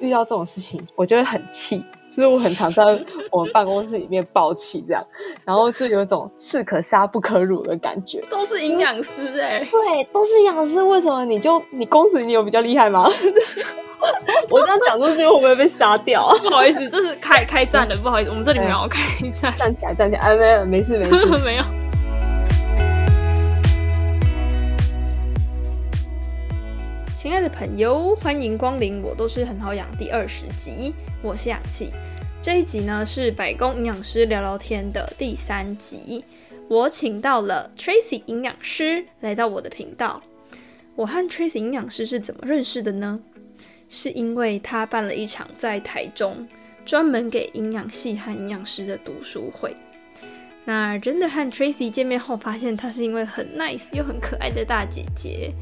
遇到这种事情，我就会很气，所以我很常在 我们办公室里面爆气这样，然后就有一种士可杀不可辱的感觉。都是营养师哎、对，都是营养师，为什么你就你公子你有比较厉害吗？我这样讲出去会不会被杀掉啊？不好意思，这是开开战了，不好意思，我们这里没有开战，站起来，站起来，哎，没有，没事，没事。没有。亲爱的朋友，欢迎光临，我都是很好养第二十集，我是氧气。这一集呢是百工营养师聊聊天的第三集，我请到了 Tracy 营养师来到我的频道。我和 Tracy 营养师是怎么认识的呢？是因为他办了一场在台中专门给营养系和营养师的读书会。那真的和 Tracy 见面后，发现她是因为很 nice 又很可爱的大姐姐，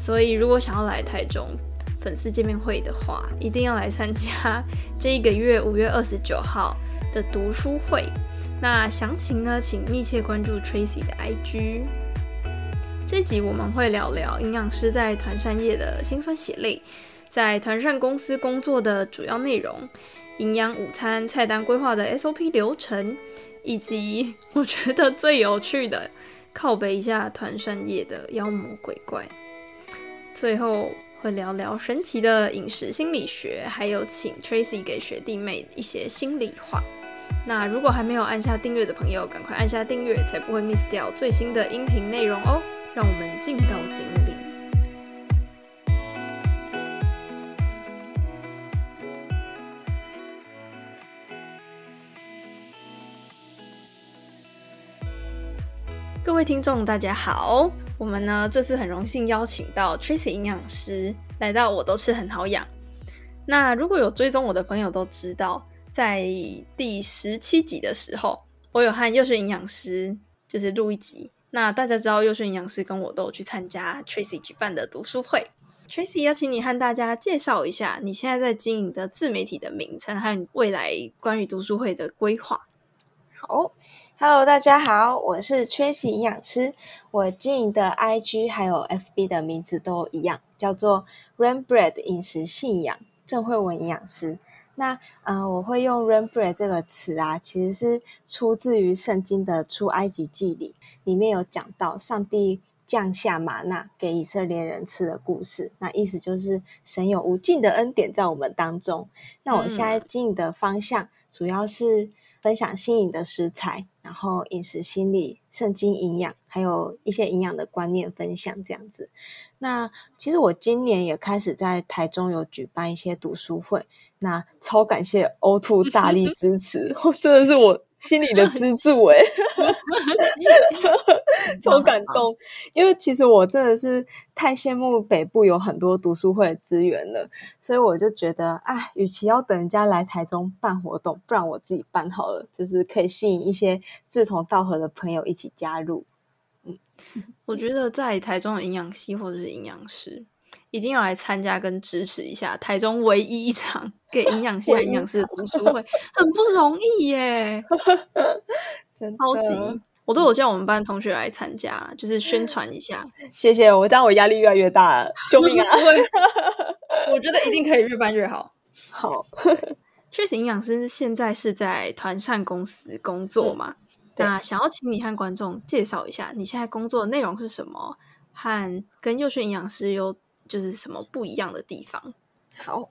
所以如果想要来台中粉丝见面会的话，一定要来参加这一个月五月二十九号的读书会。那详情呢，请密切关注 Tracy 的 IG。这集我们会聊聊营养师在团膳业的辛酸血泪，在团膳公司工作的主要内容，营养午餐菜单规划的 SOP 流程，以及我觉得最有趣的靠北一下团膳业的妖魔鬼怪。最后会聊聊神奇的饮食心理学，还有请 Tracy 给学弟妹一些心里话。那如果还没有按下订阅的朋友，赶快按下订阅，才不会 miss 掉最新的音频内容哦。让我们进到节目里。位听众，大家好！我们呢这次很荣幸邀请到 Tracy 营养师来到我都吃很好养。那如果有追踪我的朋友都知道，在第十七集的时候，我有和幼轩营养师就是录一集。那大家知道幼轩营养师跟我都有去参加 Tracy 举办的读书会。Tracy 邀请你和大家介绍一下你现在在经营的自媒体的名称，还有未来关于读书会的规划。好，Hello，大家好，我是 Tracy 营养师，我经营的 IG 还有 FB 的名字都一样，叫做 Rain Bread 饮食信仰郑慧文营养师。那呃，我会用 rain bread 这个词啊，其实是出自于圣经的出埃及记里，里面有讲到上帝降下玛纳给以色列人吃的故事。那意思就是神有无尽的恩典在我们当中。那我现在经营的方向主要是分享新颖的食材，然后饮食心理、圣经营养，还有一些营养的观念分享这样子。那其实我今年也开始在台中有举办一些读书会。那超感谢 O Two 大力支持，真的是我心里的支柱哎，超感动。因为其实我真的是太羡慕北部有很多读书会的资源了，所以我就觉得，哎，与其要等人家来台中办活动，不然我自己办好了，就是可以吸引一些志同道合的朋友一起加入。嗯，我觉得在台中的营养系或者是营养师。一定要来参加跟支持一下台中唯一一场 给营养系营养师的读书会，很不容易耶，超级！我都有叫我们班同学来参加，就是宣传一下。谢谢，我这样我压力越来越大了，救命啊！我觉得一定可以越办越好。好，确实营养师现在是在团膳公司工作嘛？那想要请你和观众介绍一下你现在工作的内容是什么，和跟幼训营养师有。就是什么不一样的地方？好，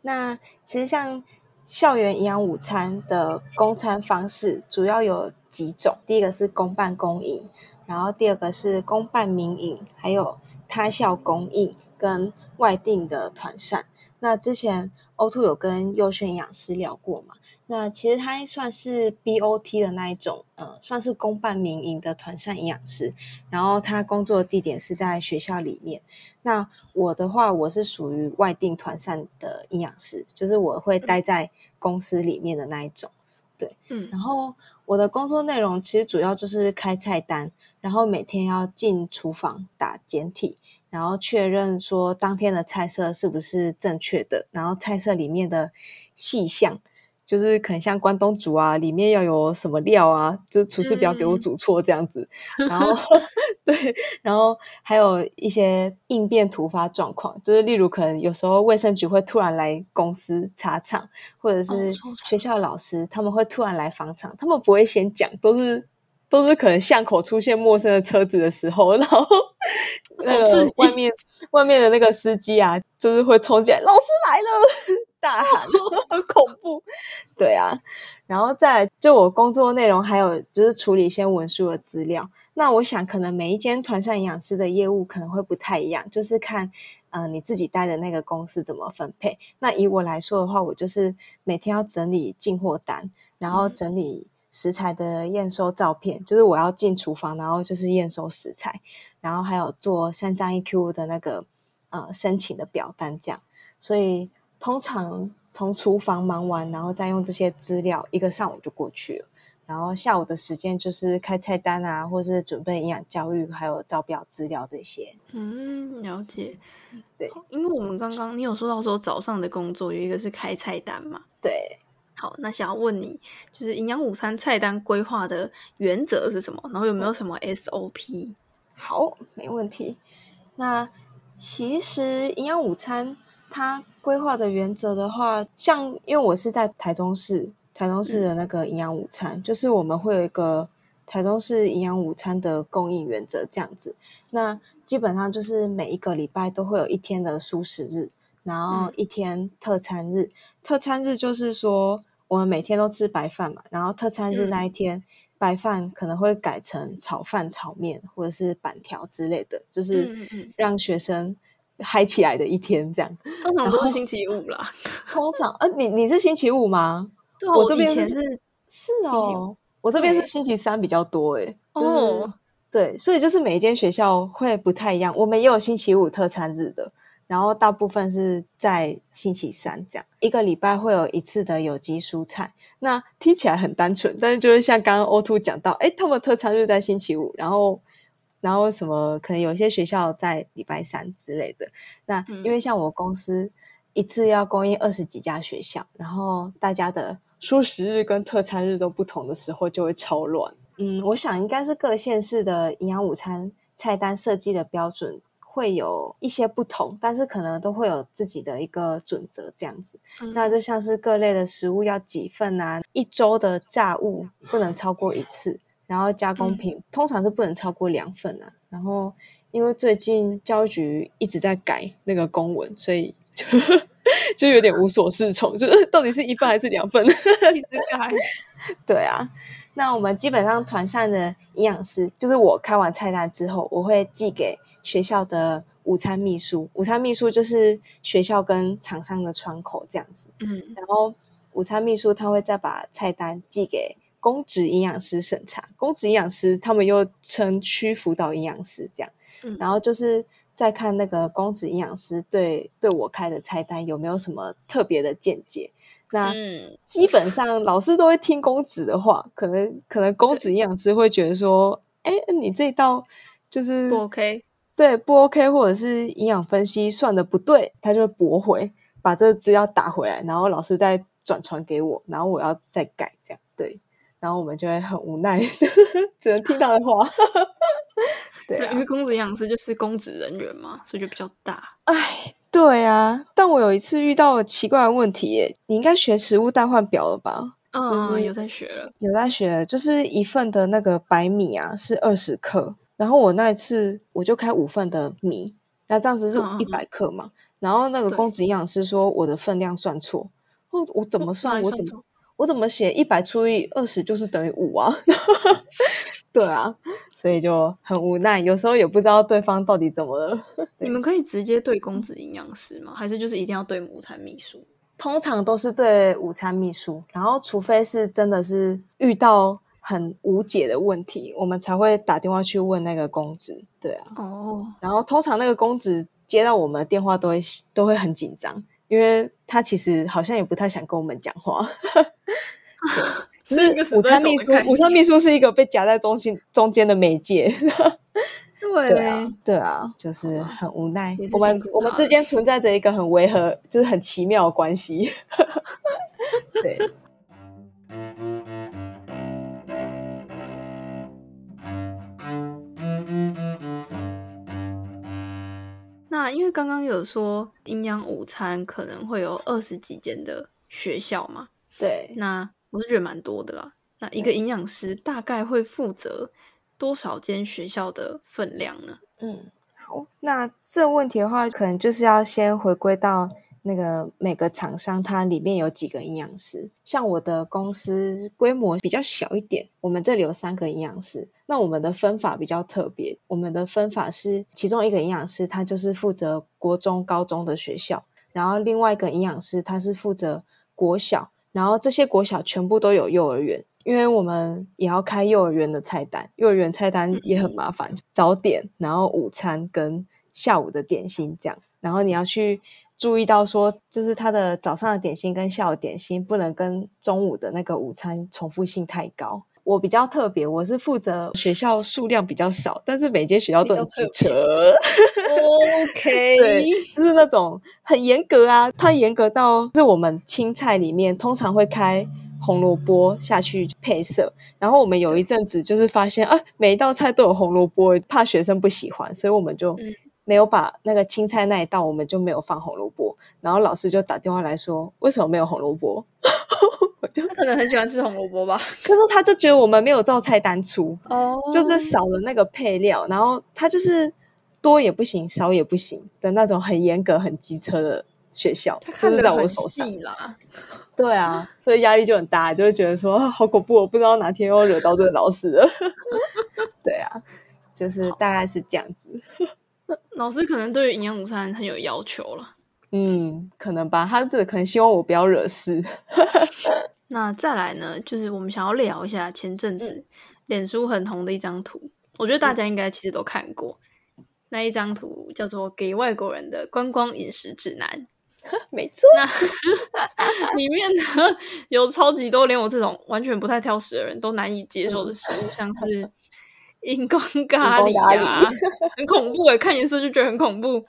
那其实像校园营养午餐的供餐方式主要有几种，第一个是公办公营，然后第二个是公办民营，还有他校供应跟外定的团膳。那之前 O Two 有跟幼训营养师聊过嘛？那其实他算是 BOT 的那一种，呃，算是公办民营的团膳营养师。然后他工作的地点是在学校里面。那我的话，我是属于外定团膳的营养师，就是我会待在公司里面的那一种。对，嗯。然后我的工作内容其实主要就是开菜单，然后每天要进厨房打简体，然后确认说当天的菜色是不是正确的，然后菜色里面的细项。就是可能像关东煮啊，里面要有什么料啊，就是厨师不要给我嗯煮错这样子。然后 对，然后还有一些应变突发状况，就是例如可能有时候卫生局会突然来公司查厂，或者是学校老师他们会突然来访厂，他们不会先讲，都是都是可能巷口出现陌生的车子的时候，然后那个外面外面的那个司机啊，就是会冲进来，老师来了，大喊，很恐怖。对啊，然后再就我工作内容还有就是处理一些文书的资料。那我想可能每一间团膳营养师的业务可能会不太一样，就是看呃你自己待的那个公司怎么分配。那以我来说的话，我就是每天要整理进货单，然后整理食材的验收照片，就是我要进厨房，然后就是验收食材，然后还有做三张 EQ 的那个呃申请的表单这样。所以通常从厨房忙完，然后再用这些资料，一个上午就过去了。然后下午的时间就是开菜单啊，或是准备营养教育，还有招标资料这些。嗯，了解。对，因为我们刚刚你有说到说早上的工作有一个是开菜单嘛，对，好，那想要问你，就是营养午餐菜单规划的原则是什么？然后有没有什么 SOP？好，没问题。那其实营养午餐它规划的原则的话，像因为我是在台中市，台中市的那个营养午餐，就是我们会有一个台中市营养午餐的供应原则这样子。那基本上就是每一个礼拜都会有一天的素食日，然后嗯一天特餐日。特餐日就是说我们每天都吃白饭嘛，然后特餐日嗯那一天。白饭可能会改成炒饭、炒面或者是板条之类的，就是让学生嗨起来的一天。这样，通常都是星期五啦。通常呃，你你是星期五吗？对啊，我这边是前是哦，我这边是星期三比较多诶。就是哦，对，所以就是每一间学校会不太一样。我们也有星期五特餐日的，然后大部分是在星期三这样，一个礼拜会有一次的有机蔬菜。那听起来很单纯，但是就是像刚刚 O two 讲到，哎，他们特餐日在星期五，然后然后什么可能有一些学校在礼拜三之类的。那因为像我公司一次要供应二十几家学校，然后大家的蔬食日跟特餐日都不同的时候，就会超乱。嗯，我想应该是各县市的营养午餐菜单设计的标准会有一些不同，但是可能都会有自己的一个准则这样子。嗯那就像是各类的食物要几份啊，一周的炸物不能超过一次，然后加工嗯品、通常是不能超过两份啊。然后因为最近教育局一直在改那个公文，所以就 就有点无所适从，就是到底是一份还是两份？一直改。对啊，那我们基本上团膳的营养师，就是我开完菜单之后，我会寄给学校的午餐秘书。午餐秘书就是学校跟厂商的窗口这样子。嗯然后午餐秘书他会再把菜单寄给公职营养师审查。公职营养师他们又称区辅导营养师这样。嗯然后就是再看那个公职营养师对对我开的菜单有没有什么特别的见解。那嗯基本上老师都会听公职的话，可能可能公职营养师会觉得说，哎，你这一道就是不 OK。对不 OK，或者是营养分析算的不对，他就会驳回，把这个资料打回来，然后老师再转传给我，然后我要再改，这样对，然后我们就会很无奈，只能听他的话。对因，为公职营养师就是公职人员嘛，所以就比较大。哎，对啊，但我有一次遇到奇怪的问题耶，你应该学食物代换表了吧？嗯，是有在学了。有在学，就是一份的那个白米啊是二十克，然后我那一次我就开五份的米，那这样子是一百克嘛，然后那个公职营养师说我的分量算错，哦，我怎么哦算？我怎么我怎么写一百除以二十就是等于五啊？对啊，所以就很无奈，有时候也不知道对方到底怎么了。你们可以直接对公子营养师吗？还是就是一定要对午餐秘书？通常都是对午餐秘书，然后除非是真的是遇到很无解的问题，我们才会打电话去问那个公子。对啊，哦，然后通常那个公子接到我们的电话都会都会很紧张，因为他其实好像也不太想跟我们讲话。只是午餐秘书午餐秘书是一个被夹在中心中间的媒介。对对啊，对啊，就是很无奈我们我们之间存在着一个很违和，就是很奇妙的关系。对，那因为刚刚有说营养午餐可能会有二十几间的学校嘛，对，那我是觉得蛮多的啦。那一个营养师大概会负责多少间学校的分量呢？嗯，好，那这问题的话，可能就是要先回归到。那个每个厂商它里面有几个营养师，像我的公司规模比较小一点，我们这里有三个营养师。那我们的分法比较特别，我们的分法是其中一个营养师他就是负责国中、高中的学校，然后另外一个营养师他是负责国小，然后这些国小全部都有幼儿园，因为我们也要开幼儿园的菜单，幼儿园菜单也很麻烦，早点，然后午餐跟下午的点心这样，然后你要去。注意到说，就是他的早上的点心跟下午点心不能跟中午的那个午餐重复性太高。我比较特别，我是负责学校数量比较少，但是每间学校都很机车。OK，对，就是那种很严格啊，它严格到是我们青菜里面通常会开红萝卜下去配色。然后我们有一阵子就是发现啊，每一道菜都有红萝卜，怕学生不喜欢，所以我们就。没有把那个青菜那一道，我们就没有放红萝卜。然后老师就打电话来说，为什么没有红萝卜？我就可能很喜欢吃红萝卜吧。可是他就觉得我们没有照菜单出，哦，就是少了那个配料。然后他就是多也不行，少也不行的那种很严格、很机车的学校，就是在我手上啦。对啊，所以压力就很大，就会觉得说好恐怖，我不知道哪天又惹到这个老师了。对啊，就是大概是这样子。老师可能对于营养午餐很有要求了，嗯，可能吧，他是可能希望我不要惹事。那再来呢，就是我们想要聊一下前阵子脸书很红的一张图，我觉得大家应该其实都看过那一张图，叫做《给外国人的观光饮食指南 》。没错，那 里面呢有超级多连我这种完全不太挑食的人都难以接受的食物，像是。荧光咖喱啊，很恐怖诶，看颜色就觉得很恐怖。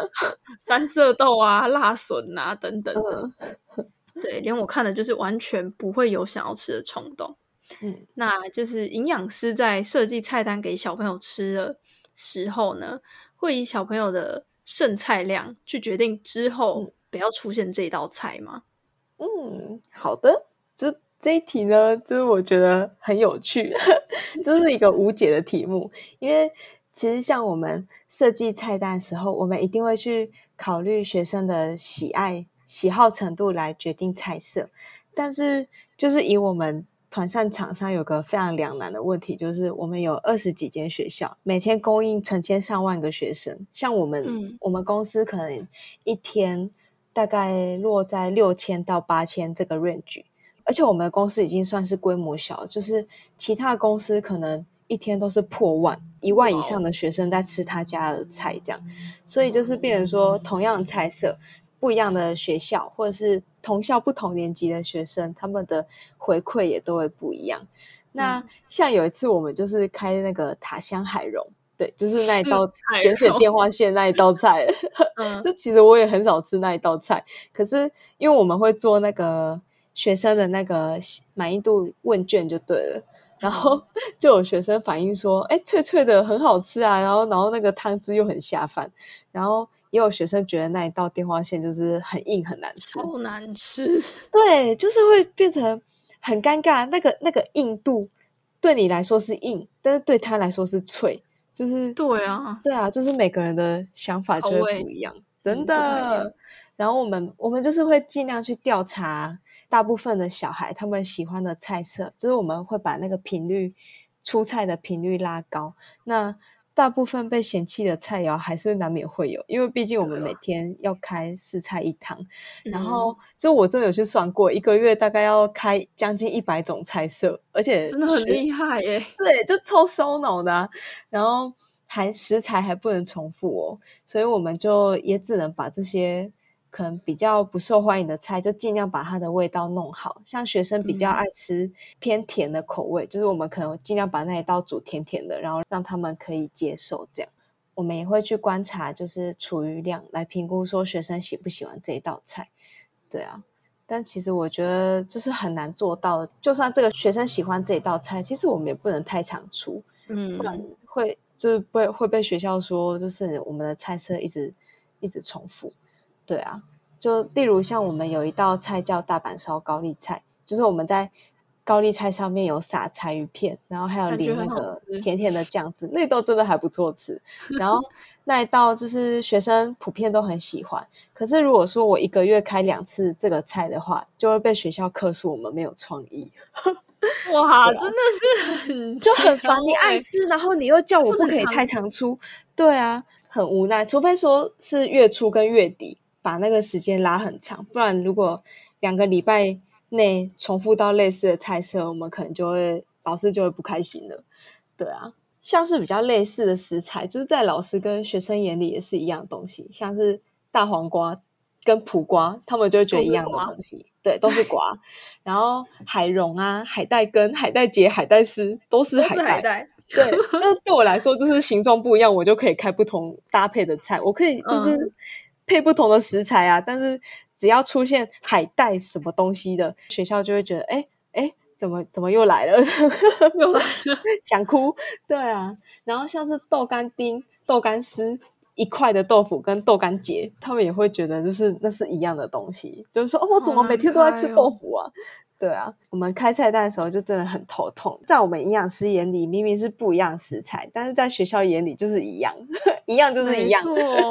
三色豆啊，辣笋啊，等等的，对，连我看的就是完全不会有想要吃的冲动。嗯，那就是营养师在设计菜单给小朋友吃的时候呢，会以小朋友的剩菜量去决定之后不要出现这一道菜吗？嗯，好的，就。这一题呢，就是我觉得很有趣，这是一个无解的题目。因为其实像我们设计菜单时候，我们一定会去考虑学生的喜爱、喜好程度来决定菜色。但是，就是以我们团膳厂商有个非常两难的问题，就是我们有二十几间学校，每天供应成千上万个学生。像我们，我们公司可能一天大概落在六千到八千这个 range。而且我们的公司已经算是规模小，就是其他公司可能一天都是破万、一万以上的学生在吃他家的菜，这样，所以就是变成说，同样的菜色，不一样的学校或者是同校不同年级的学生，他们的回馈也都会不一样。那像有一次我们就是开那个塔香海茸，对，就是那一道卷水电话线那一道菜，就其实我也很少吃那一道菜，可是因为我们会做那个。学生的那个满意度问卷就对了，然后 就有学生反映说：“哎，脆脆的很好吃啊！”然后，然后那个汤汁又很下饭。然后也有学生觉得那一道电话线就是很硬很难吃，好难吃。对，就是会变成很尴尬。那个那个硬度对你来说是硬，但是对他来说是脆，就是对啊，对啊，就是每个人的想法就会不一样，真的。然后我们我们就是会尽量去调查。大部分的小孩他们喜欢的菜色，就是我们会把那个频率出菜的频率拉高。那大部分被嫌弃的菜肴还是难免会有，因为毕竟我们每天要开四菜一汤。然后，就我真的有去算过，一个月大概要开将近一百种菜色，而且真的很厉害耶。对，就超烧脑的。然后还食材还不能重复哦，所以我们就也只能把这些。可能比较不受欢迎的菜，就尽量把它的味道弄好。像学生比较爱吃偏甜的口味，就是我们可能尽量把那一道煮甜甜的，然后让他们可以接受。这样，我们也会去观察，就是厨余量来评估说学生喜不喜欢这一道菜。对啊，但其实我觉得就是很难做到。就算这个学生喜欢这一道菜，其实我们也不能太常出，嗯，不然会就是被会被学校说，就是我们的菜色一直。一直重复。对啊，就例如像我们有一道菜叫大阪烧高丽菜，就是我们在高丽菜上面有撒柴鱼片，然后还有淋那个甜甜的酱汁，那道真的还不错吃。然后那一道就是学生普遍都很喜欢。可是如果说我一个月开两次这个菜的话，就会被学校克诉我们没有创意。哇，真的是很就很烦，你爱吃，然后你又叫我不可以太常出，对啊，很无奈。除非说是月初跟月底把那个时间拉很长，不然如果两个礼拜内重复到类似的菜色，我们可能就会老师就会不开心了。对啊，像是比较类似的食材，就是在老师跟学生眼里也是一样东西，像是大黄瓜。跟苦瓜，他们就会觉得一样的东西，对，都是瓜。然后海茸啊、海带根、海带结、海带丝都是海带。对，那对我来说就是形状不一样，我就可以开不同搭配的菜。我可以就是配不同的食材啊，但是只要出现海带什么东西的学校，就会觉得哎哎，怎么怎么又来了？又来了，想哭。对啊，然后像是豆干丁、豆干丝。一块的豆腐跟豆干结，他们也会觉得就是那是一样的东西，就是说哦，我怎么每天都在吃豆腐啊？对啊，我们开菜单的时候就真的很头痛。在我们营养师眼里，明明是不一样食材，但是在学校眼里就是一样，一样就是一样。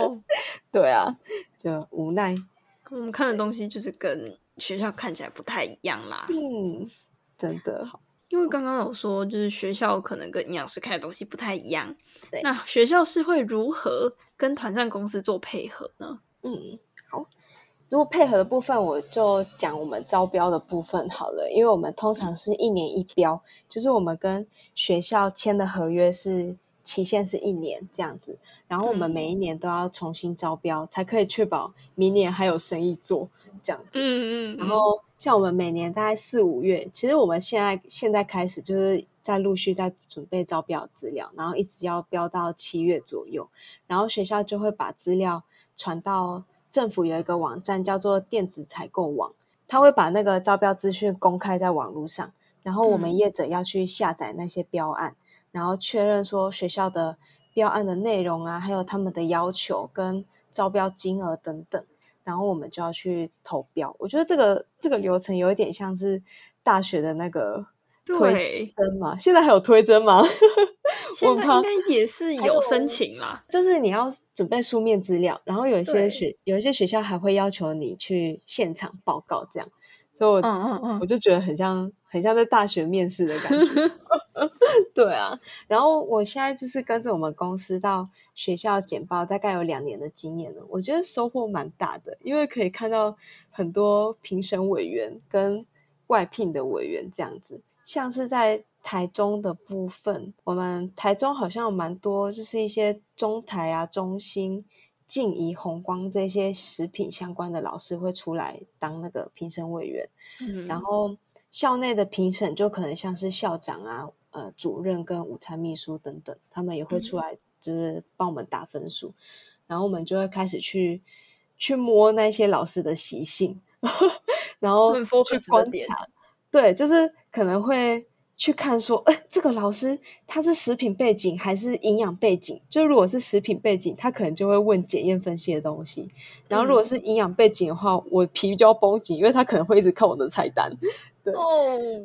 对啊，就无奈。我们看的东西就是跟学校看起来不太一样啦。嗯，真的。因为刚刚有说，就是学校可能跟营养师看的东西不太一样。对，那学校是会如何？跟团膳公司做配合呢？嗯，好。如果配合的部分，我就讲我们招标的部分好了。因为我们通常是一年一标，就是我们跟学校签的合约是期限是一年这样子。然后我们每一年都要重新招标，才可以确保明年还有生意做这样子。嗯嗯。然后像我们每年大概四五月，其实我们现在现在开始就是。在陆续在准备招标资料，然后一直要标到七月左右，然后学校就会把资料传到政府有一个网站叫做电子采购网，它会把那个招标资讯公开在网络上，然后我们业者要去下载那些标案，然后确认说学校的标案的内容啊，还有他们的要求跟招标金额等等，然后我们就要去投标。我觉得这个这个流程有一点像是大学的那个。推甄嘛，现在还有推甄吗？现在应该也是有申请啦。就是你要准备书面资料，然后有一些学有一些学校还会要求你去现场报告，这样。所以，我嗯嗯嗯，我就觉得很像很像在大学面试的感觉。对啊，然后我现在就是跟着我们公司到学校简报，大概有两年的经验了。我觉得收获蛮大的，因为可以看到很多评审委员跟外聘的委员这样子。像是在台中的部分，我们台中好像有蛮多，就是一些中台啊、中心、静怡、红光这些食品相关的老师会出来当那个评审委员。嗯，然后校内的评审就可能像是校长啊、呃主任跟午餐秘书等等，他们也会出来就是帮我们打分数。然后我们就会开始去去摸那些老师的习性，然后去观察。对，就是可能会去看说，哎，这个老师他是食品背景还是营养背景？就如果是食品背景，他可能就会问检验分析的东西；然后如果是营养背景的话，我皮就要绷紧，因为他可能会一直看我的菜单。对，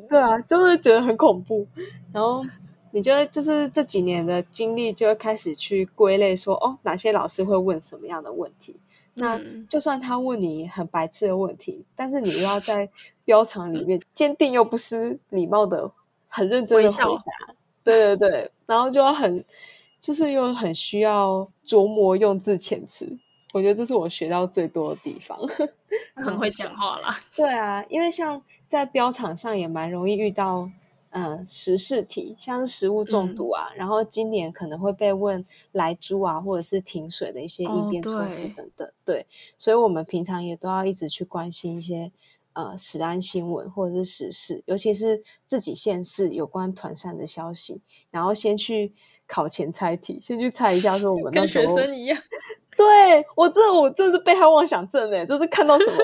对啊，就是觉得很恐怖。然后你就就是这几年的经历，就会开始去归类说，哦，哪些老师会问什么样的问题？那就算他问你很白痴的问题，但是你又要在标场里面坚定又不失礼貌的、很认真的回答。对对对，然后就要很，就是又很需要琢磨用字遣词。我觉得这是我学到最多的地方。很会讲话啦。对啊，因为像在标场上也蛮容易遇到。嗯，时事题像是食物中毒啊，然后今年可能会被问来猪啊，或者是停水的一些应变措施等等。对，所以我们平常也都要一直去关心一些呃时安新闻或者是时事，尤其是自己县市有关团膳的消息，然后先去考前猜题，先去猜一下说我们 跟学生一样。对我这我这是被害妄想症哎，就是看到什么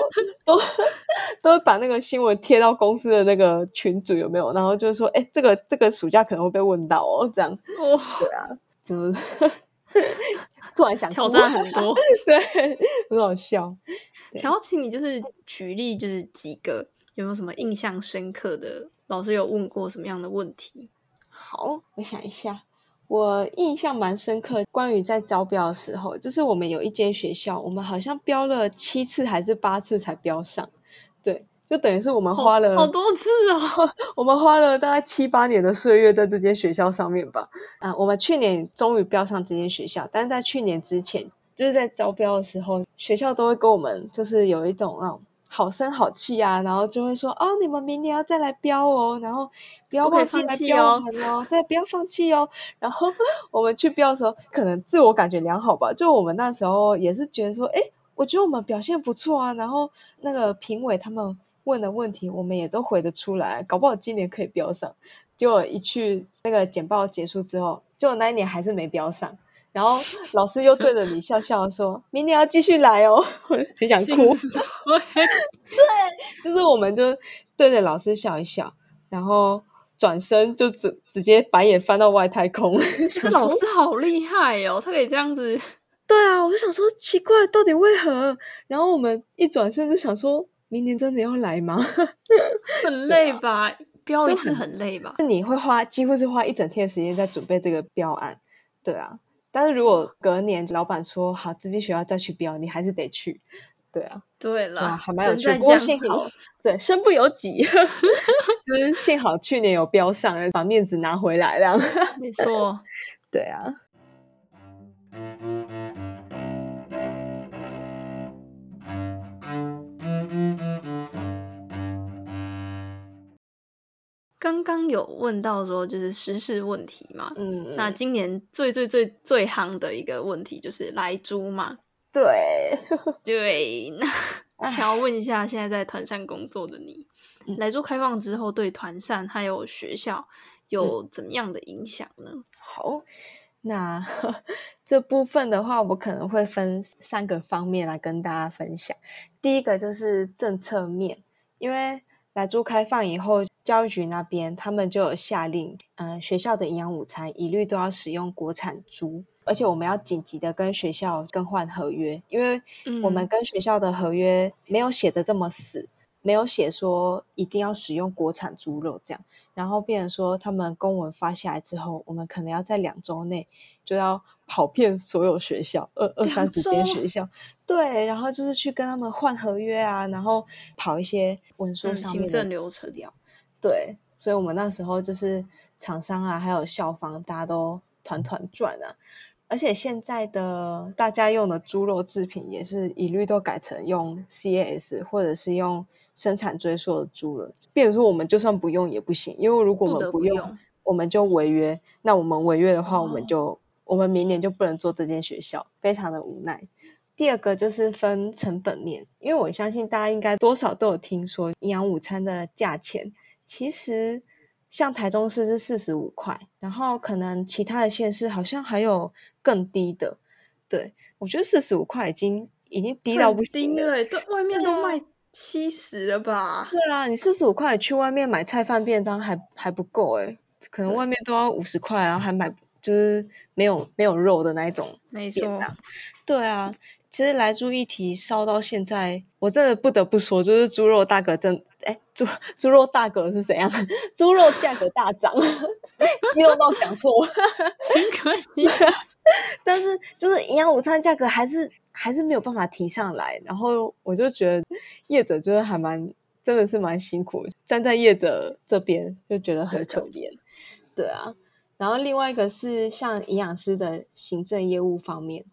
都 都会把那个新闻贴到公司的那个群组有没有？然后就是说，哎，这个这个暑假可能会被问到哦，这样。哦对啊，就是 突然想挑战很多，对，很好笑。想要请你就是举例，就是几个有没有什么印象深刻的？老师有问过什么样的问题？好，我想一下，我印象蛮深刻，关于在招标的时候，就是我们有一间学校，我们好像标了七次还是八次才标上，对。就等于是我们花了好多次哦，我们花了大概七八年的岁月在这间学校上面吧。啊，我们去年终于标上这间学校，但是在去年之前，就是在招标的时候，学校都会跟我们就是有一种那种好声好气啊，然后就会说哦，你们明年要再来标哦，然后不要忘记来标我们哦，对，不要放弃哦。然后 我们去标的时候，可能自我感觉良好吧，就我们那时候也是觉得说，哎，我觉得我们表现不错啊，然后那个评委他们。问的问题我们也都回得出来，搞不好今年可以标上。结果一去那个简报结束之后，结果那一年还是没标上。然后老师又对着你笑笑说：“明年要继续来哦。”很想哭。对，就是我们就对着老师笑一笑，然后转身就直直接白眼翻到外太空。这老师好厉害哦，他可以这样子。对啊，我就想说奇怪，到底为何？然后我们一转身就想说。明年真的要来吗？很累吧，标一次很累吧？你会花几乎是花一整天的时间在准备这个标案，对啊。但是如果隔年老板说好，自己学校再去标，你还是得去，对啊。对了，还蛮有趣。不过幸好，对，身不由己，就是幸好去年有标上，把面子拿回来了。没错，对啊。刚刚有问到说，就是时事问题嘛，嗯，那今年最最最最夯的一个问题就是来猪嘛，对 对，那想要问一下，现在在团扇工作的你，来猪开放之后，对团扇还有学校有怎么样的影响呢？好，那 这部分的话，我可能会分三个方面来跟大家分享。第一个就是政策面，因为来猪开放以后。教育局那边，他们就有下令，嗯，学校的营养午餐一律都要使用国产猪，而且我们要紧急的跟学校更换合约，因为我们跟学校的合约没有写的这么死，没有写说一定要使用国产猪肉这样，然后变成说他们公文发下来之后，我们可能要在两周内就要跑遍所有学校，二二三十间学校，对，然后就是去跟他们换合约啊，然后跑一些文书上面的流程掉。对，所以我们那时候就是厂商啊，还有校方，大家都团团转啊。而且现在的大家用的猪肉制品也是一律都改成用 CAS 或者是用生产追溯的猪了。变成说我们就算不用也不行，因为如果我们不用，我们就违约。那我们违约的话，我们就我们明年就不能做这间学校，非常的无奈。第二个就是分成本面，因为我相信大家应该多少都有听说营养午餐的价钱。其实像台中市是四十五块，然后可能其他的县市好像还有更低的。对我觉得四十五块已经已经低到不行了，对，外面都卖七十了吧？对啊，你四十五块去外面买菜饭便当还还不够哎，可能外面都要五十块，然后还买就是没有没有肉的那一种。没错，对啊。其实来猪一提烧到现在，我真的不得不说，就是猪肉大哥真哎，猪猪肉大哥是怎样？猪肉价格大涨，鸡肉到讲错，很 可惜。但是就是营养午餐价格还是还是没有办法提上来，然后我就觉得业者就是还蛮真的是蛮辛苦，站在业者这边就觉得很可怜。对啊，然后另外一个是像营养师的行政业务方面。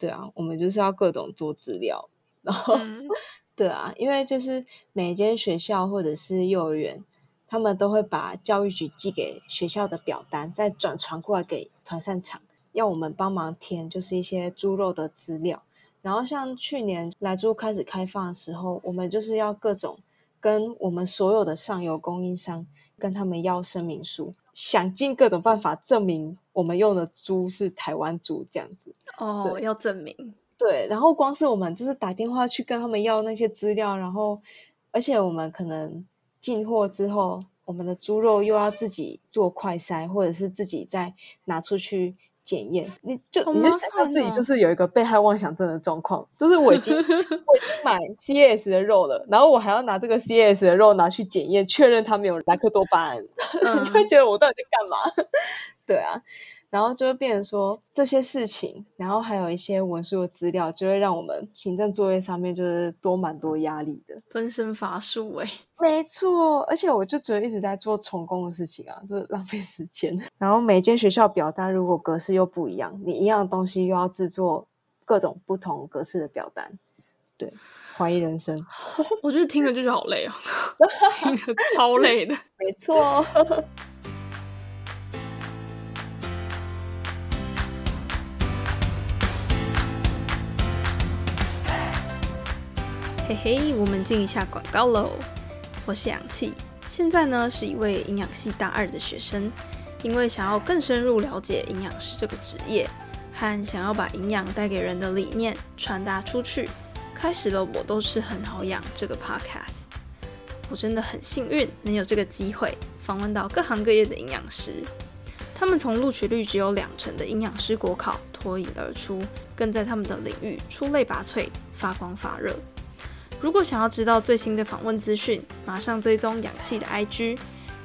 对啊，我们就是要各种做资料，然后 对啊，因为就是每间学校或者是幼儿园，他们都会把教育局寄给学校的表单再转传过来给团膳厂，要我们帮忙填，就是一些猪肉的资料。然后像去年来猪开始开放的时候，我们就是要各种跟我们所有的上游供应商跟他们要声明书。想尽各种办法证明我们用的猪是台湾猪，这样子哦，要证明对。然后光是我们就是打电话去跟他们要那些资料，然后而且我们可能进货之后，我们的猪肉又要自己做快筛，或者是自己再拿出去检验，你就好你就麻想象自己就是有一个被害妄想症的状况，就是我已经 我已经买 CAS 的肉了，然后我还要拿这个 CAS 的肉拿去检验，确认它没有莱克多巴胺，你 就会嗯，觉得我到底在干嘛？对啊，然后就会变成说这些事情，然后还有一些文书的资料，就会让我们行政作业上面就是多蛮多压力的。分身乏术哎。没错，而且我就觉得一直在做重工的事情啊，就是浪费时间。然后每间学校表单如果格式又不一样，你一样的东西又要制作各种不同格式的表单，对，怀疑人生。我觉得听了就觉得好累哦，超累的。没错，嘿嘿，我们进一下广告喽。我是氧气，现在呢是一位营养系大二的学生。因为想要更深入了解营养师这个职业，和想要把营养带给人的理念传达出去，开始了我都吃很好养这个 podcast。我真的很幸运能有这个机会访问到各行各业的营养师，他们从录取率只有两成的营养师国考脱颖而出，更在他们的领域出类拔萃，发光发热。如果想要知道最新的访问资讯，马上追踪氧气的 IG，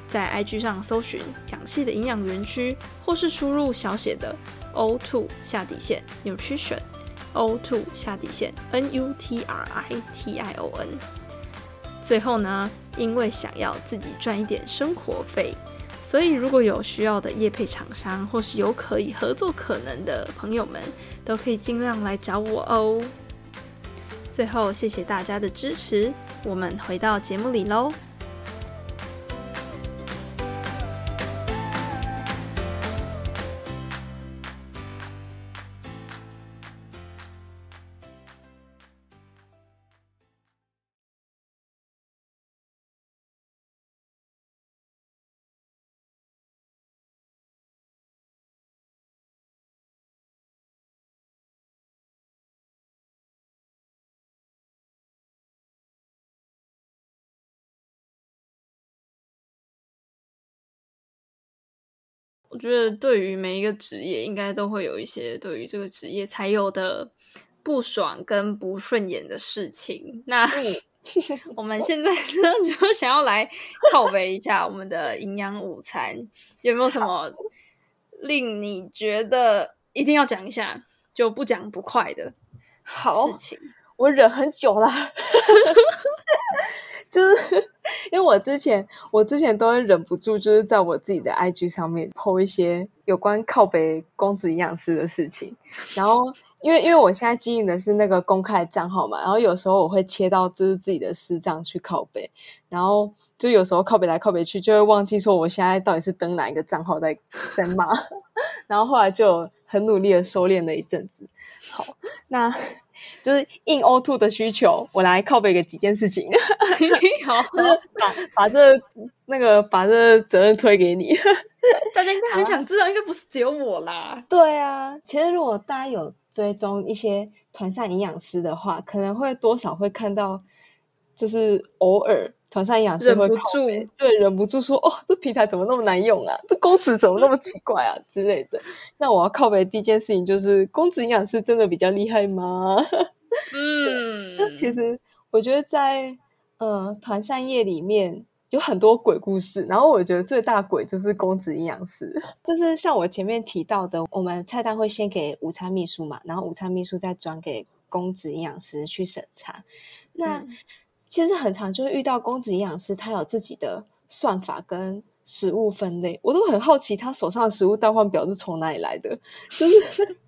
在 IG 上搜寻氧气的营养园区，或是输入小写的 O two 下底线 nutrition O two 下底线 N U T R I T I O N。最后呢，因为想要自己赚一点生活费，所以如果有需要的业配厂商，或是有可以合作可能的朋友们，都可以尽量来找我哦。最后，谢谢大家的支持，我们回到节目里喽。我觉得对于每一个职业，应该都会有一些对于这个职业才有的不爽跟不顺眼的事情。那 我们现在呢，就想要来靠背一下我们的营养午餐，有没有什么令你觉得一定要讲一下，就不讲不快的好事，情？我忍很久啦，就是 因为我之前我之前都会忍不住，就是在我自己的 IG 上面 po 一些有关靠北公子营养师的事情，然后因为因为我现在经营的是那个公开账号嘛，然后有时候我会切到就是自己的私账去靠北，然后就有时候靠北来靠北去，就会忘记说我现在到底是登哪一个账号在在骂，然后后来就很努力的收敛了一阵子。好，那就是应 O two 的需求，我来靠背个几件事情，好，就是把把这那个把这责任推给你。大家应该很想知道，应该不是只有我啦。对啊，其实如果大家有追踪一些团膳营养师的话，可能会多少会看到，就是偶尔团膳营养师忍不会靠北住对，忍不住说哦，这平台怎么那么难用啊？这公子怎么那么奇怪啊之类的。那我要靠北的第一件事情就是，公子营养师真的比较厉害吗？嗯，就其实我觉得在呃团膳业里面有很多鬼故事，然后我觉得最大鬼就是公子营养师，就是像我前面提到的，我们菜单会先给午餐秘书嘛，然后午餐秘书再转给公子营养师去审查。那、嗯其实很常就会遇到公子营养师，他有自己的算法跟食物分类，我都很好奇他手上的食物代换表是从哪里来的，就是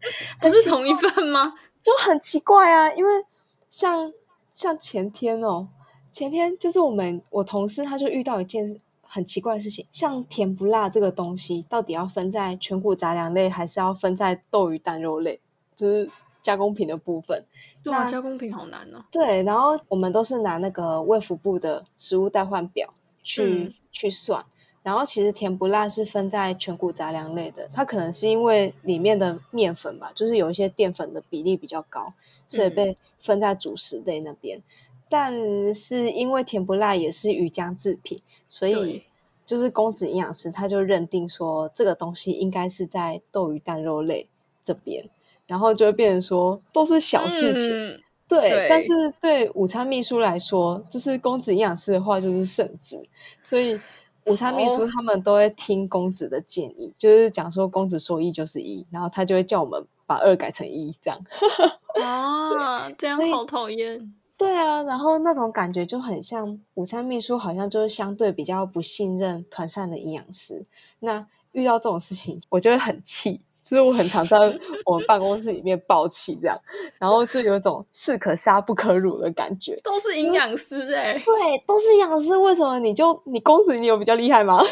不是同一份吗？就很奇怪啊，因为像像前天哦，前天就是我们我同事他就遇到一件很奇怪的事情，像甜不辣这个东西，到底要分在全谷杂粮类，还是要分在豆鱼蛋肉类，就是加工品的部分。对啊，加工品好难哦。对，然后我们都是拿那个卫福部的食物代换表去、嗯去算。然后其实甜不辣是分在全谷杂粮类的，它可能是因为里面的面粉吧，就是有一些淀粉的比例比较高，所以嗯被分在主食类那边。但是因为甜不辣也是鱼浆制品，所以就是公子营养师他就认定说这个东西应该是在豆鱼蛋肉类这边，然后就会变成说都是小事情。嗯对，对但是对午餐秘书来说，就是公子营养师的话就是圣旨，所以午餐秘书哦他们都会听公子的建议，就是讲说公子说一就是一，然后他就会叫我们把二改成一这样。啊，这样好讨厌。对啊，然后那种感觉就很像午餐秘书，好像就是相对比较不信任团膳的营养师。那遇到这种事情，我就会很气，就是我很常在我们办公室里面爆气这样，然后就有一种士可杀不可辱的感觉。都是营养师哎、对，都是营养师，为什么你就你公子你有比较厉害吗？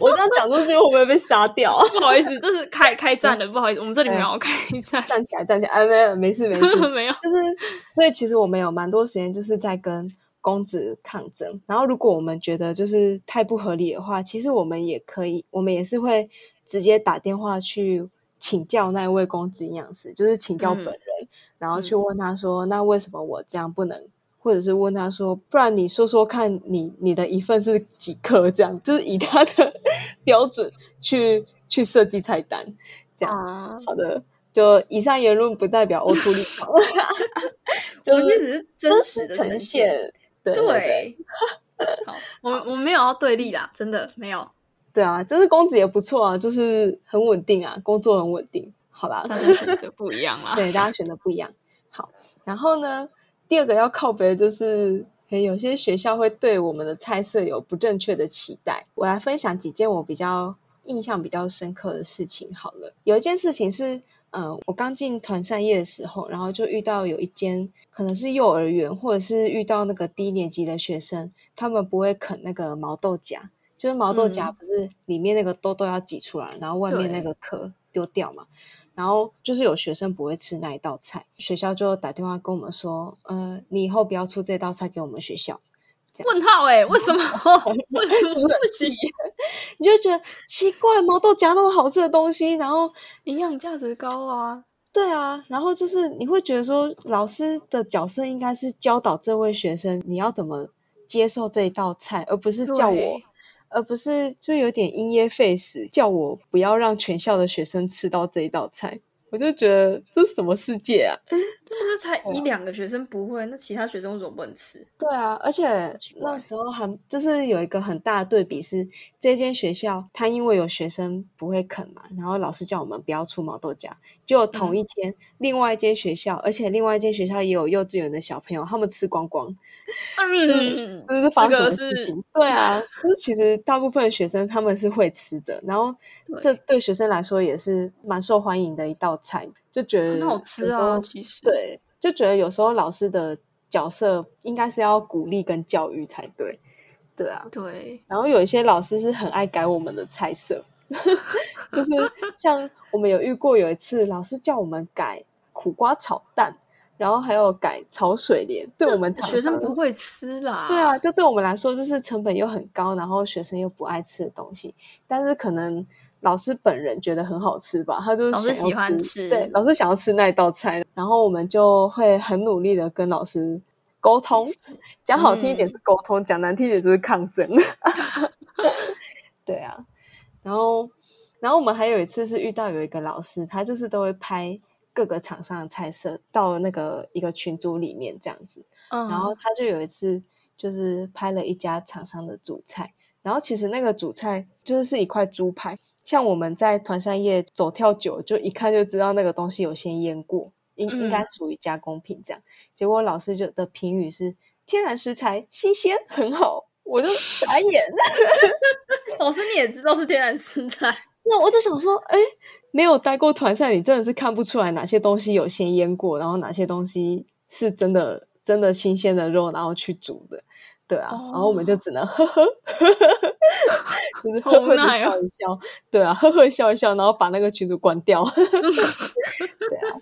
我这样讲出去会不会被杀掉啊？不好意思，这是开开战了，不好意思，我们这里没有开战，站起来，站起来，哎，没有，没事，没事。没有。就是，所以其实我们有蛮多时间就是在跟公子抗争。然后，如果我们觉得就是太不合理的话，其实我们也可以，我们也是会直接打电话去请教那位公子营养师，就是请教本人，然后去问他说，那为什么我这样不能？或者是问他说，不然你说说看你你的一份是几克？这样就是以他的 标准去去设计菜单，这样。啊，好的，就以上言论不代表欧图立 场，就是只是真实的呈呈现。对 好，我们我们没有要对立啦，真的没有，对啊，就是公子也不错啊，就是很稳定啊，工作很稳定。好啦，大家选择不一样啦。对，大家选择不一样。好，然后呢，第二个要靠北的就是，诶有些学校会对我们的菜色有不正确的期待。我来分享几件我比较印象比较深刻的事情。好了，有一件事情是，嗯、我刚进团膳业的时候，然后就遇到有一间可能是幼儿园，或者是遇到那个低年级的学生，他们不会啃那个毛豆荚。就是毛豆荚嗯不是里面那个豆豆要挤出来，然后外面那个壳丢掉嘛？然后就是有学生不会吃那一道菜，学校就打电话跟我们说，呃，你以后不要出这道菜给我们学校。问号哎、为什么？为什么不行？你就觉得奇怪，毛豆荚那么好吃的东西，然后营养价值高啊，对啊，然后就是你会觉得说，老师的角色应该是教导这位学生你要怎么接受这一道菜，而不是叫我对，而不是就有点因噎废食，叫我不要让全校的学生吃到这一道菜。我就觉得这是什么世界啊？就是才一两个学生不会，那其他学生为什么不能吃？对啊，而且那时候还就是有一个很大的对比是，这间学校他因为有学生不会啃嘛，然后老师叫我们不要出毛豆荚，就同嗯一天、另外一间学校，而且另外一间学校也有幼稚园的小朋友，他们吃光光，嗯，这是发生什么事情？对啊，就是其实大部分的学生他们是会吃的，然后这对对学生来说也是蛮受欢迎的一道菜，就觉得很好吃啊，候其实。对，就觉得有时候老师的角色应该是要鼓励跟教育才对，对啊。对，然后有一些老师是很爱改我们的菜色，就是像我们有遇过有一次老师叫我们改苦瓜炒蛋，然后还有改炒水莲，对我们厂学生不会吃啦。对啊，就对我们来说，就是成本又很高，然后学生又不爱吃的东西。但是可能老师本人觉得很好吃吧，他就老师喜欢吃对，老师想要吃那一道菜，然后我们就会很努力的跟老师沟通，讲好听一点嗯是沟通，讲难听一点就是抗争。对啊，然后然后我们还有一次是遇到有一个老师，他就是都会拍各个厂商的菜色到那个一个群组里面这样子。嗯，然后他就有一次就是拍了一家厂商的主菜，然后其实那个主菜就是是一块猪排，像我们在团扇业走跳久，就一看就知道那个东西有先腌过，应应该嗯属于加工品这样。结果老师就的评语是天然食材，新鲜，很好，我就傻眼。老师你也知道是天然食材，那我就想说，哎，没有待过团扇，你真的是看不出来哪些东西有先腌过，然后哪些东西是真的真的新鲜的肉，然后去煮的，对啊，然后我们就只能呵呵，就是好呵呵的无奈哦笑一笑，对啊，呵呵笑一笑，然后把那个群主关掉，对啊。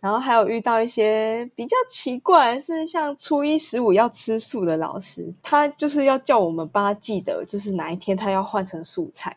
然后还有遇到一些比较奇怪，是像初一十五要吃素的老师，他就是要叫我们帮他记得，就是哪一天他要换成素菜。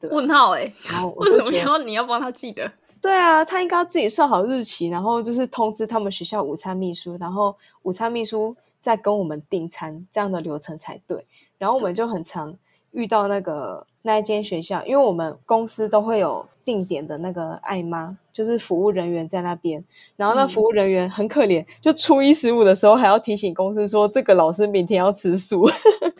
对啊问号哎、然后我为什么就觉得，要你要帮他记得？对啊，他应该要自己算好日期，然后就是通知他们学校午餐秘书，然后午餐秘书再跟我们订餐，这样的流程才对。然后我们就很常遇到那个那一间学校，因为我们公司都会有定点的那个爱妈，就是服务人员在那边，然后那嗯服务人员很可怜，就初一十五的时候还要提醒公司说这个老师明天要吃素，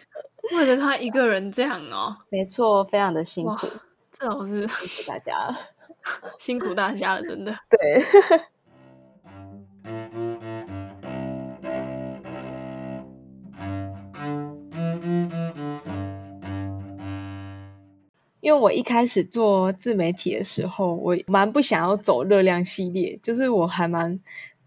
为了他一个人这样哦，没错，非常的辛苦，这老师辛苦大家了。辛苦大家了，真的。对，我一开始做自媒体的时候，我蛮不想要走热量系列，就是我还蛮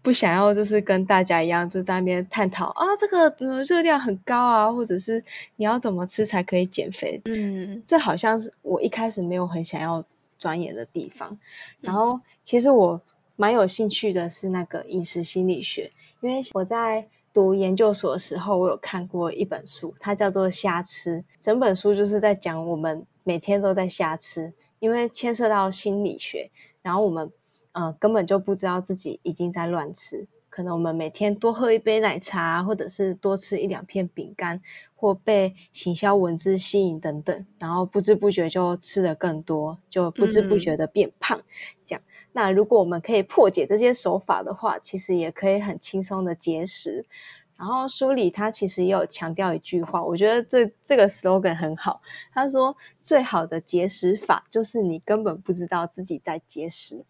不想要，就是跟大家一样，就在那边探讨啊，这个呃热量很高啊，或者是你要怎么吃才可以减肥，嗯这好像是我一开始没有很想要钻研的地方。然嗯后其实我蛮有兴趣的是那个饮食心理学，因为我在读研究所的时候，我有看过一本书，它叫做《瞎吃》，整本书就是在讲我们每天都在瞎吃，因为牵涉到心理学，然后我们呃根本就不知道自己已经在乱吃。可能我们每天多喝一杯奶茶，或者是多吃一两片饼干，或被行销文字吸引等等，然后不知不觉就吃的更多，就不知不觉的变胖。这样，那如果我们可以破解这些手法的话，其实也可以很轻松的节食。然后书里他其实也有强调一句话，我觉得这这个 slogan 很好。他说，最好的节食法就是你根本不知道自己在节食。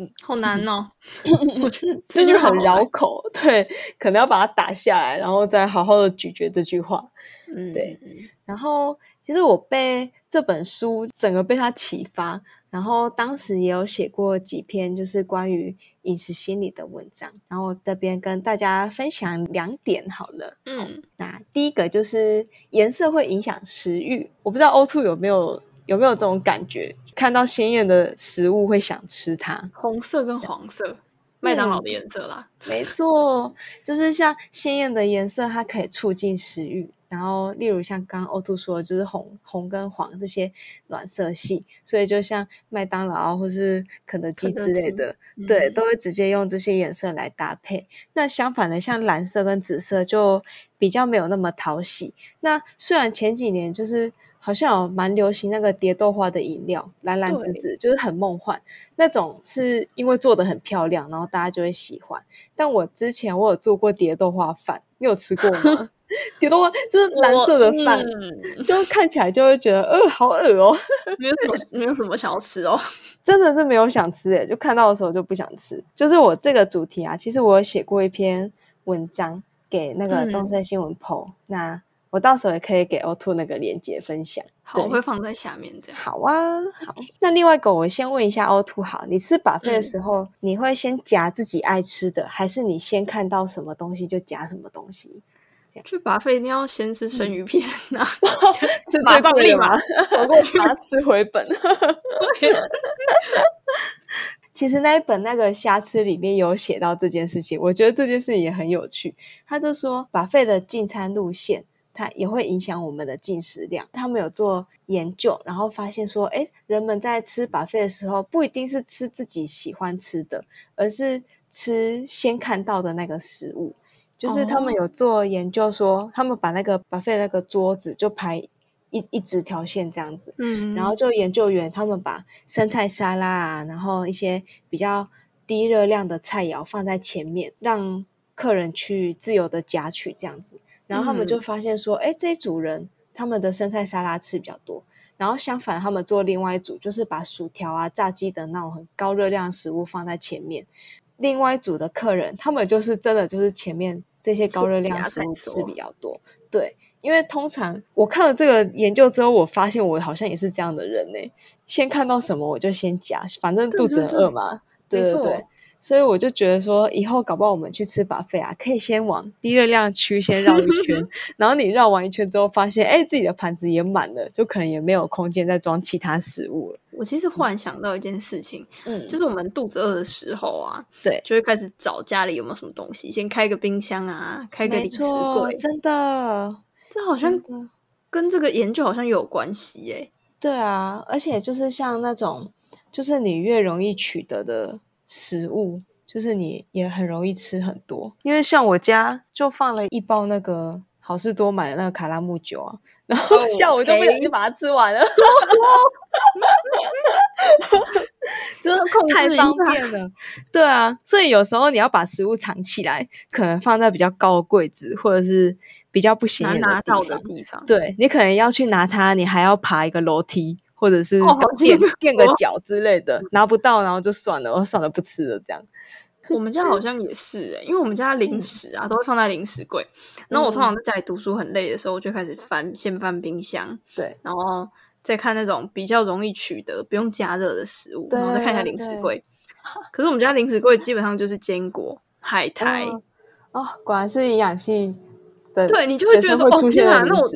嗯好难哦，我觉得就是很这句好难。绕口，对，可能要把它打下来，然后再好好的咀嚼这句话。嗯，对然后其实我被这本书整个被它启发，然后当时也有写过几篇就是关于饮食心理的文章，然后我这边跟大家分享两点好了。嗯，那第一个就是颜色会影响食欲，我不知道 O two 有没有有没有这种感觉，看到鲜艳的食物会想吃它。红色跟黄色，麦当劳的颜色啦。没错，就是像鲜艳的颜色，它可以促进食欲。然后，例如像刚刚欧兔说的，就是红、红跟黄这些暖色系，所以就像麦当劳啊或是肯德基肯德基之类的，对，嗯都会直接用这些颜色来搭配。那相反的，像蓝色跟紫色就比较没有那么讨喜。那虽然前几年就是好像有蛮流行那个蝶豆花的饮料，蓝蓝紫紫，就是很梦幻那种，是因为做的很漂亮，然后大家就会喜欢。但我之前我有做过蝶豆花饭，你有吃过吗？蝶豆花就是蓝色的饭，嗯就看起来就会觉得，呃，好恶哦、没有什么没有什么想要吃哦。真的是没有想吃诶，就看到的时候就不想吃。就是我这个主题啊，其实我有写过一篇文章给那个嗯东森新闻 PO，、那我到时候也可以给 O Two 那个链接分享。好，我对会放在下面这样。好啊，好。那另外一个，我先问一下 O Two，好，你吃把费的嗯时候，你会先夹自己爱吃的，还是你先看到什么东西就夹什么东西？去拔费一定要先吃生鱼片啊，吃马最贵的上立马？走过去。把它吃回本。其实那一本那个瞎吃里面有写到这件事情，我觉得这件事情也很有趣。他就说，把费的进餐路线，它也会影响我们的进食量。他们有做研究，然后发现说，哎，人们在吃把费的时候，不一定是吃自己喜欢吃的，而是吃先看到的那个食物。就是他们哦有做研究说，他们把那个把费那个桌子就排一一直条线这样子，嗯，然后就研究员他们把生菜沙拉啊，然后一些比较低热量的菜肴放在前面，让客人去自由的夹取这样子。然后他们就嗯发现说，哎、这一组人他们的生菜沙拉吃比较多，然后相反他们做另外一组，就是把薯条啊、炸鸡等那种很高热量食物放在前面。另外一组的客人，他们就是真的就是前面这些高热量食物吃比较多，对。因为通常我看了这个研究之后，我发现我好像也是这样的人呢、先看到什么我就先夹，反正肚子很饿嘛。对对对，所以我就觉得说，以后搞不好我们去吃把费啊，可以先往低热量区先绕一圈，然后你绕完一圈之后，发现哎自己的盘子也满了，就可能也没有空间再装其他食物了。我其实忽然想到一件事情，嗯，就是我们肚子饿的时候啊，对，就会开始找家里有没有什么东西，先开个冰箱啊，开个零食，柜，真的，这好像。跟这个研究好像有关系耶。对啊，而且就是像那种，就是你越容易取得的食物，就是你也很容易吃很多。因为像我家就放了一包那个，好事多买的那个卡拉木酒啊，然后下午都不小心把它吃完了，就是太方便了。对啊，所以有时候你要把食物藏起来，可能放在比较高的柜子，或者是比较不显眼的地方。对你可能要去拿它，你还要爬一个楼梯，或者是垫垫个脚之类的，拿不到，然后就算了，我算了，不吃了这样。我们家好像也是哎，因为我们家零食啊都会放在零食柜。然后我通常在家里读书很累的时候，我就开始翻，先翻冰箱，对，然后再看那种比较容易取得、不用加热的食物，然后再看一下零食柜。可是我们家零食柜基本上就是坚果、海苔。哦，果然是营养系的。对你就会觉得说，哦天哪，那我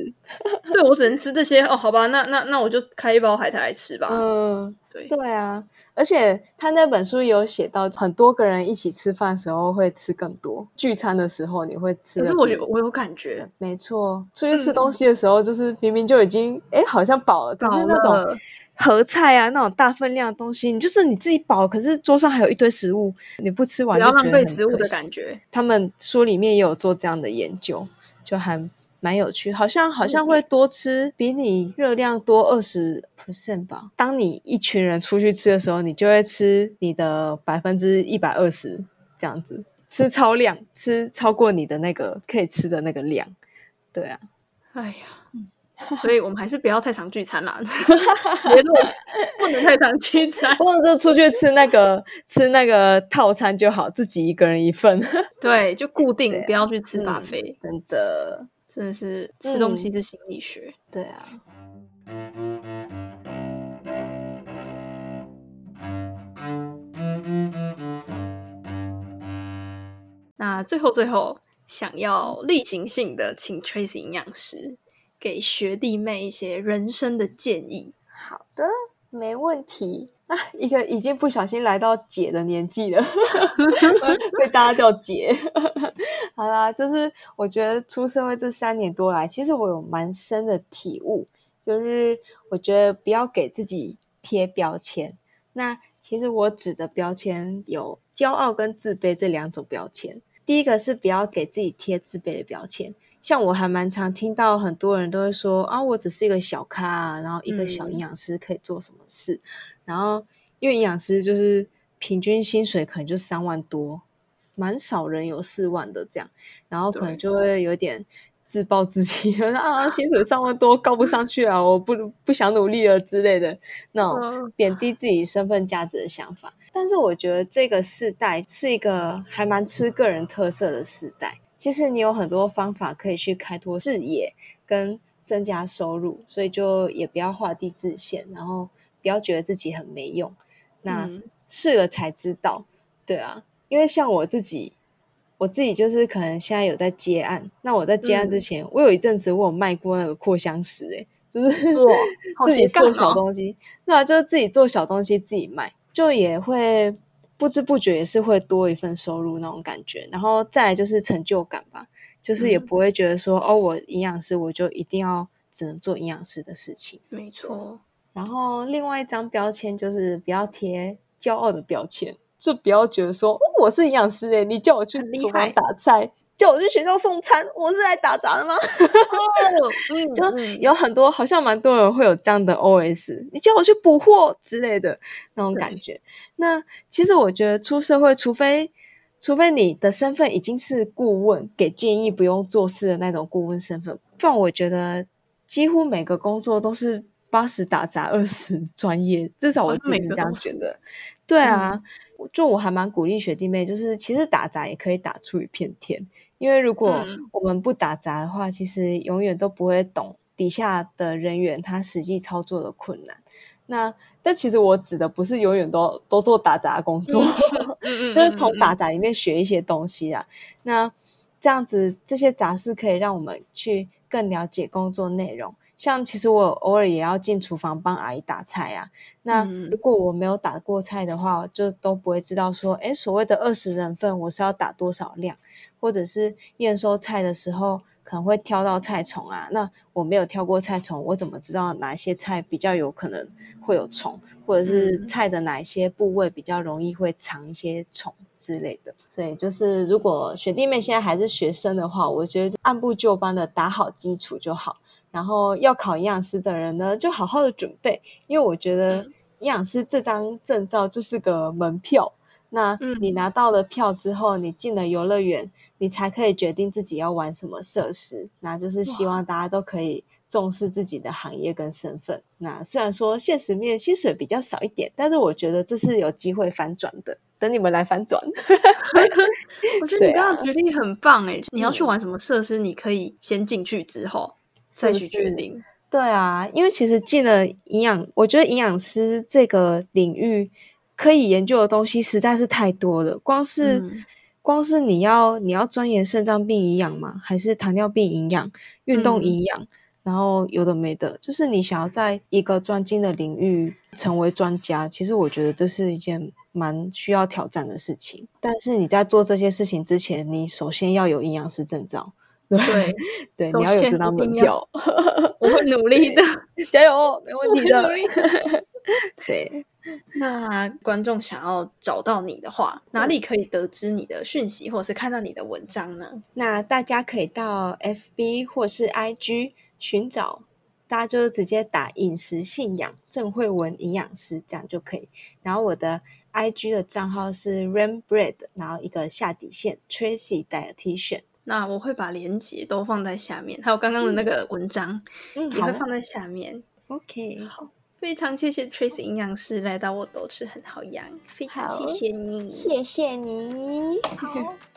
对我只能吃这些哦，好吧，那那那我就开一包海苔来吃吧。嗯，对对啊。而且他那本书有写到，很多个人一起吃饭时候会吃更多。聚餐的时候你会吃，可是我有我有感觉，没错。出去吃东西的时候，就是明明就已经哎好像饱了，可是那种合菜啊那种大分量的东西，你就是你自己饱，可是桌上还有一堆食物，你不吃完，不要浪费食物的感觉。他们书里面也有做这样的研究，就还。蛮有趣，好像好像会多吃，比你热量多二十 percent 吧。当你一群人出去吃的时候，你就会吃你的百分之一百二十这样子，吃超量，吃超过你的那个可以吃的那个量。对啊，哎呀，所以我们还是不要太常聚餐啦。结论不能太常聚餐，或者就出去吃那个吃那个套餐就好，自己一个人一份。对，就固定，不要去吃巴菲，真的。真的是吃东西是心理学，对啊。那最后最后，想要例行性的请 Tracy 营养师给学弟妹一些人生的建议。好的，没问题。啊一个已经不小心来到姐的年纪了，被大家叫姐。好啦，就是我觉得出社会这三年多来，其实我有蛮深的体悟，就是我觉得不要给自己贴标签。那其实我指的标签有骄傲跟自卑这两种标签。第一个是不要给自己贴自卑的标签，像我还蛮常听到很多人都会说啊，我只是一个小咖，然后一个小营养师可以做什么事。然后，因为营养师就是平均薪水可能就三万多，蛮少人有四万的这样，然后可能就会有点自暴自弃，啊，薪水三万多高不上去啊，我不不想努力了之类的那种贬低自己身份价值的想法。但是我觉得这个世代是一个还蛮吃个人特色的时代，其实你有很多方法可以去开拓视野跟增加收入，所以就也不要画地自限，然后。不要觉得自己很没用，那试了才知道，对啊，因为像我自己，我自己就是可能现在有在接案，那我在接案之前，我有一阵子我有卖过那个扩香石，哎，就是 自己做小东西，对啊，就是自己做小东西自己卖，就也会不知不觉也是会多一份收入那种感觉，然后再来就是成就感吧，就是也不会觉得说哦，我营养师我就一定要只能做营养师的事情，没错。然后另外一张标签就是不要贴骄傲的标签，就不要觉得说我是营养师诶，你叫我去厨房打菜，叫我去学校送餐，我是来打杂的吗？就有很多好像蛮多人会有这样的 OS，你叫我去补货之类的那种感觉。那其实我觉得出社会，除非除非你的身份已经是顾问，给建议不用做事的那种顾问身份，不然我觉得几乎每个工作都是。八十打杂，二十专业，至少我自己是这样觉得。对啊，就我还蛮鼓励学弟妹，就是其实打杂也可以打出一片天。因为如果我们不打杂的话，其实永远都不会懂底下的人员他实际操作的困难。那但其实我指的不是永远都都做打杂工作，就是从打杂里面学一些东西啊。那这样子，这些杂事可以让我们去更了解工作内容。像其实我偶尔也要进厨房帮阿姨打菜啊。那如果我没有打过菜的话，就都不会知道说，哎，所谓的二十人份我是要打多少量，或者是验收菜的时候，可可能会挑到菜虫啊。那我没有挑过菜虫，我怎么知道哪些菜比较有可能会有虫，或者是菜的哪些部位比较容易会藏一些虫之类的？所以就是如果学弟妹现在还是学生的话，我觉得按部就班的打好基础就好。然后要考营养师的人呢，就好好的准备，因为我觉得营养师这张证照就是个门票。那你拿到了票之后，你进了游乐园，你才可以决定自己要玩什么设施。那就是希望大家都可以重视自己的行业跟身份。那虽然说现实面薪水比较少一点，但是我觉得这是有机会反转的。等你们来反转。我觉得你刚刚决定很棒哎！你要去玩什么设施，你可以先进去之后再去决定。对啊，因为其实进了营养，我觉得营养师这个领域。可以研究的东西实在是太多了，光是光是你要你要钻研肾脏病营养吗？还是糖尿病营养、运动营养？然后有的没的，就是你想要在一个专精的领域成为专家，其实我觉得这是一件蛮需要挑战的事情。但是你在做这些事情之前，你首先要有营养师证照，对对，你要有这张门票。我会努力的，加油，没问题的。对。那观众想要找到你的话，哪里可以得知你的讯息，或者是看到你的文章呢？那大家可以到 FB 或是 IG 寻找，大家就直接打“饮食信仰郑慧文营养师”这样就可以。然后我的 IG 的账号是 Rainbread，然后一个下底线 Tracy Dietitian。那我会把链接都放在下面，还有刚刚的那个文章，嗯，也会放在下面。OK，好。非常谢谢 Trace 营养师来到我都吃很好养，非常谢谢你，谢谢你，好。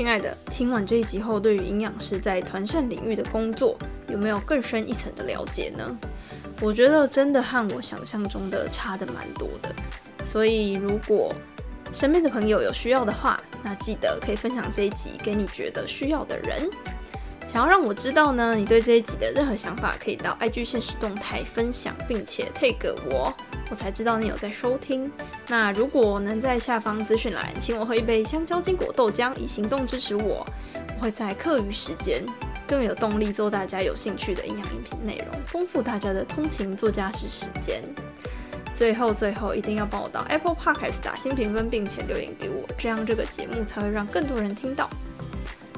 亲爱的，听完这一集后，对于营养师在团膳领域的工作，有没有更深一层的了解呢？我觉得真的和我想象中的差的蛮多的。所以，如果身边的朋友有需要的话，那记得可以分享这一集给你觉得需要的人。想要让我知道呢，你对这一集的任何想法，可以到 IG 现实动态分享，并且 tag 我。我才知道你有在收听。那如果能在下方资讯栏请我喝一杯香蕉金果豆浆，以行动支持我，我会在课余时间更有动力做大家有兴趣的营养饮品内容，丰富大家的通勤做家事时间。最后，最后一定要帮我到 Apple Podcast 打新评分，并且留言给我，这样这个节目才会让更多人听到。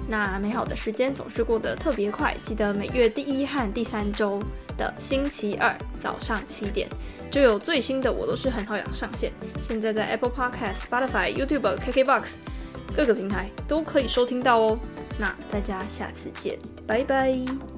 那美好的时间总是过得特别快，记得每月第一和第三周的星期二早上七点。就有最新的，我都是很好养上线。现在在 Apple Podcast、Spotify、YouTube、KKBox 各个平台都可以收听到哦。那大家下次见，拜拜。